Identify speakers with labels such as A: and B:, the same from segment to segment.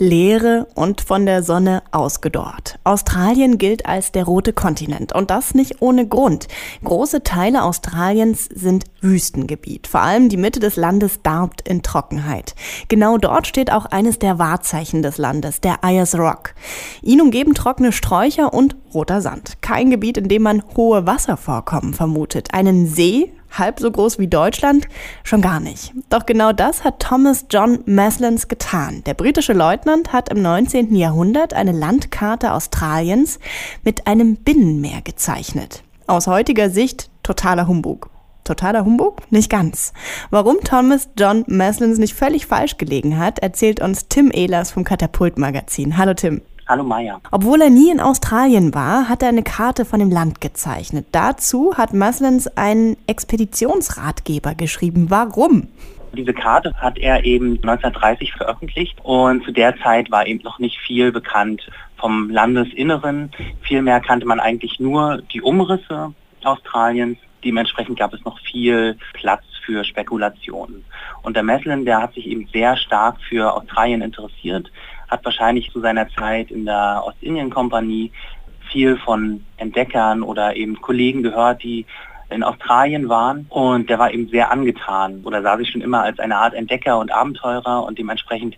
A: Leere und von der Sonne ausgedorrt. Australien gilt als der rote Kontinent und das nicht ohne Grund. Große Teile Australiens sind Wüstengebiet. Vor allem die Mitte des Landes darbt in Trockenheit. Genau dort steht auch eines der Wahrzeichen des Landes, der Ayers Rock. Ihn umgeben trockene Sträucher und roter Sand. Kein Gebiet, in dem man hohe Wasservorkommen vermutet. Einen See halb so groß wie Deutschland? Schon gar nicht. Doch genau das hat Thomas John Maslins getan. Der britische Leutnant hat im 19. Jahrhundert eine Landkarte Australiens mit einem Binnenmeer gezeichnet. Aus heutiger Sicht totaler Humbug. Totaler Humbug? Nicht ganz. Warum Thomas John Maslins nicht völlig falsch gelegen hat, erzählt uns Tim Ehlers vom Katapult Magazin. Hallo Tim.
B: Hallo Maya.
A: Obwohl er nie in Australien war, hat er eine Karte von dem Land gezeichnet. Dazu hat Maslens einen Expeditionsratgeber geschrieben. Warum?
B: Diese Karte hat er eben 1930 veröffentlicht und zu der Zeit war eben noch nicht viel bekannt vom Landesinneren. Vielmehr kannte man eigentlich nur die Umrisse Australiens. Dementsprechend gab es noch viel Platz für Spekulationen. Und der Meslin, der hat sich eben sehr stark für Australien interessiert, hat wahrscheinlich zu seiner Zeit in der Ostindien-Kompanie viel von Entdeckern oder eben Kollegen gehört, die in Australien waren. Und der war eben sehr angetan oder sah sich schon immer als eine Art Entdecker und Abenteurer und dementsprechend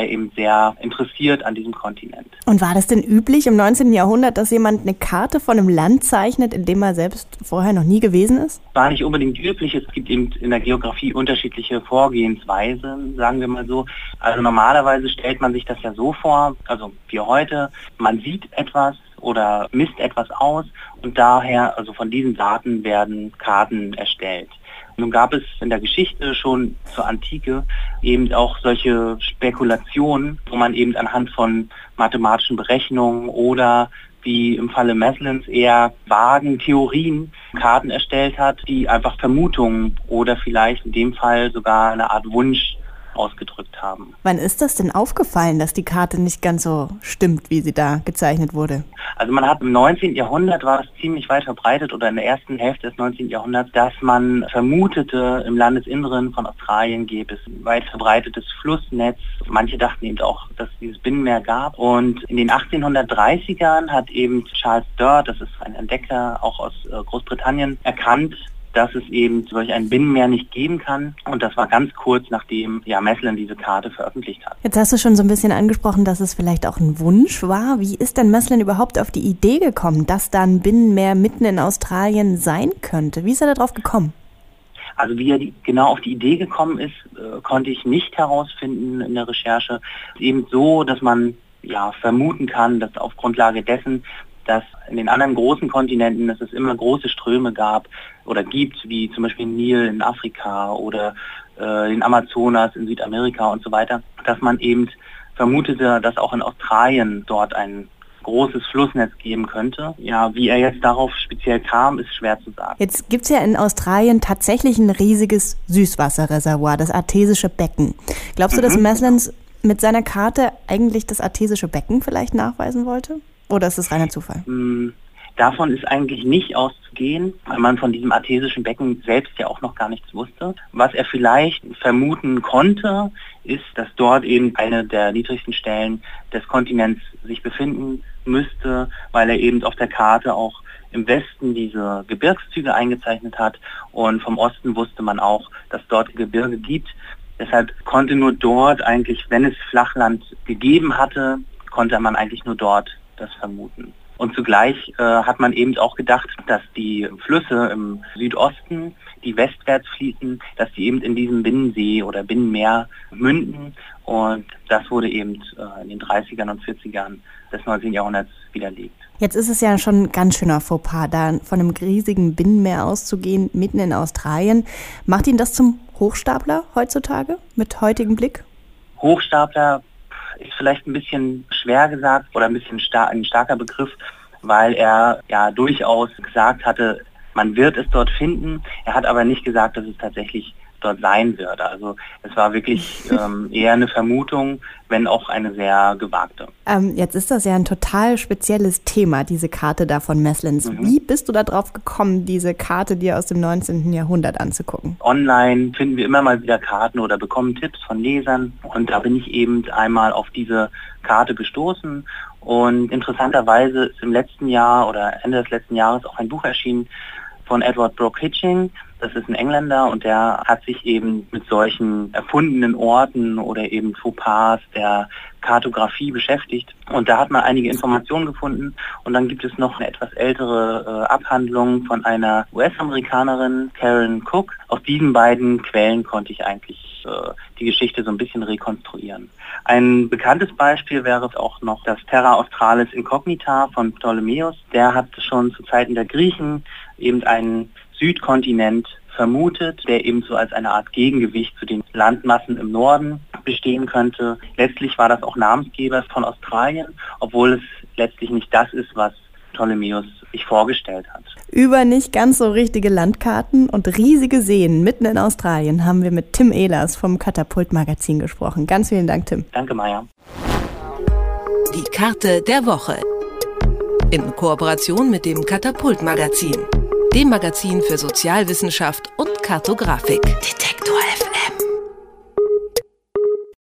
B: er eben sehr interessiert an diesem Kontinent.
A: Und war das denn üblich im 19. Jahrhundert, dass jemand eine Karte von einem Land zeichnet, in dem er selbst vorher noch nie gewesen ist?
B: War nicht unbedingt üblich. Es gibt eben in der Geografie unterschiedliche Vorgehensweisen, sagen wir mal so. Also normalerweise stellt man sich das ja so vor, also wie heute, man sieht etwas, oder misst etwas aus und daher, also von diesen Daten werden Karten erstellt. Nun gab es in der Geschichte schon zur Antike eben auch solche Spekulationen, wo man eben anhand von mathematischen Berechnungen oder wie im Falle Maslins eher vagen Theorien Karten erstellt hat, die einfach Vermutungen oder vielleicht in dem Fall sogar eine Art Wunsch ausgedrückt haben.
A: Wann ist das denn aufgefallen, dass die Karte nicht ganz so stimmt, wie sie da gezeichnet wurde?
B: Also man hat im 19. Jahrhundert war es ziemlich weit verbreitet oder in der ersten Hälfte des 19. Jahrhunderts, dass man vermutete, im Landesinneren von Australien gäbe es ein weit verbreitetes Flussnetz. Manche dachten eben auch, dass es dieses Binnenmeer gab. Und in den 1830ern hat eben Charles Durr, das ist ein Entdecker auch aus äh, Großbritannien, erkannt, dass es eben solch ein Binnenmeer nicht geben kann. Und das war ganz kurz, nachdem ja, Meslin diese Karte veröffentlicht hat.
A: Jetzt hast du schon so ein bisschen angesprochen, dass es vielleicht auch ein Wunsch war. Wie ist denn Meslin überhaupt auf die Idee gekommen, dass da ein Binnenmeer mitten in Australien sein könnte? Wie ist er darauf gekommen?
B: Also wie er die, genau auf die Idee gekommen ist, äh, konnte ich nicht herausfinden in der Recherche. Eben so, dass man ja vermuten kann, dass auf Grundlage dessen, dass in den anderen großen Kontinenten, dass es immer große Ströme gab oder gibt, wie zum Beispiel Nil in Afrika oder äh, den Amazonas in Südamerika und so weiter, dass man eben vermutete, dass auch in Australien dort ein großes Flussnetz geben könnte. Ja, wie er jetzt darauf speziell kam, ist schwer zu sagen.
A: Jetzt gibt es ja in Australien tatsächlich ein riesiges Süßwasserreservoir, das Artesische Becken. Glaubst du, dass mhm. Meslens mit seiner Karte eigentlich das Artesische Becken vielleicht nachweisen wollte? Oder ist es reiner Zufall?
B: Mm, davon ist eigentlich nicht auszugehen, weil man von diesem artesischen Becken selbst ja auch noch gar nichts wusste. Was er vielleicht vermuten konnte, ist, dass dort eben eine der niedrigsten Stellen des Kontinents sich befinden müsste, weil er eben auf der Karte auch im Westen diese Gebirgszüge eingezeichnet hat und vom Osten wusste man auch, dass dort Gebirge gibt. Deshalb konnte nur dort eigentlich, wenn es Flachland gegeben hatte, konnte man eigentlich nur dort das vermuten. Und zugleich äh, hat man eben auch gedacht, dass die Flüsse im Südosten, die westwärts fließen, dass die eben in diesem Binnensee oder Binnenmeer münden. Und das wurde eben äh, in den 30ern und 40ern des 19. Jahrhunderts widerlegt.
A: Jetzt ist es ja schon ein ganz schöner Fauxpas, da von einem riesigen Binnenmeer auszugehen, mitten in Australien. Macht ihn das zum Hochstapler heutzutage mit heutigem Blick?
B: Hochstapler ist vielleicht ein bisschen schwer gesagt oder ein bisschen star ein starker Begriff, weil er ja durchaus gesagt hatte, man wird es dort finden. Er hat aber nicht gesagt, dass es tatsächlich dort sein würde. Also es war wirklich ähm, eher eine Vermutung, wenn auch eine sehr gewagte.
A: Ähm, jetzt ist das ja ein total spezielles Thema, diese Karte da von Messlins. Mhm. Wie bist du da drauf gekommen, diese Karte dir aus dem 19. Jahrhundert anzugucken?
B: Online finden wir immer mal wieder Karten oder bekommen Tipps von Lesern und da bin ich eben einmal auf diese Karte gestoßen und interessanterweise ist im letzten Jahr oder Ende des letzten Jahres auch ein Buch erschienen von Edward Brooke Hitching. Das ist ein Engländer und der hat sich eben mit solchen erfundenen Orten oder eben Fauxpas der Kartografie beschäftigt. Und da hat man einige Informationen gefunden. Und dann gibt es noch eine etwas ältere äh, Abhandlung von einer US-Amerikanerin, Karen Cook. Aus diesen beiden Quellen konnte ich eigentlich äh, die Geschichte so ein bisschen rekonstruieren. Ein bekanntes Beispiel wäre auch noch das Terra Australis Incognita von Ptolemäus. Der hat schon zu Zeiten der Griechen eben einen Südkontinent vermutet, der eben so als eine Art Gegengewicht zu den Landmassen im Norden bestehen könnte. Letztlich war das auch Namensgeber von Australien, obwohl es letztlich nicht das ist, was Ptolemäus sich vorgestellt hat.
A: Über nicht ganz so richtige Landkarten und riesige Seen mitten in Australien haben wir mit Tim Ehlers vom Katapult Magazin gesprochen. Ganz vielen Dank, Tim.
B: Danke, Maya.
C: Die Karte der Woche. In Kooperation mit dem Katapult Magazin dem Magazin für Sozialwissenschaft und Kartografik. Detektor FM.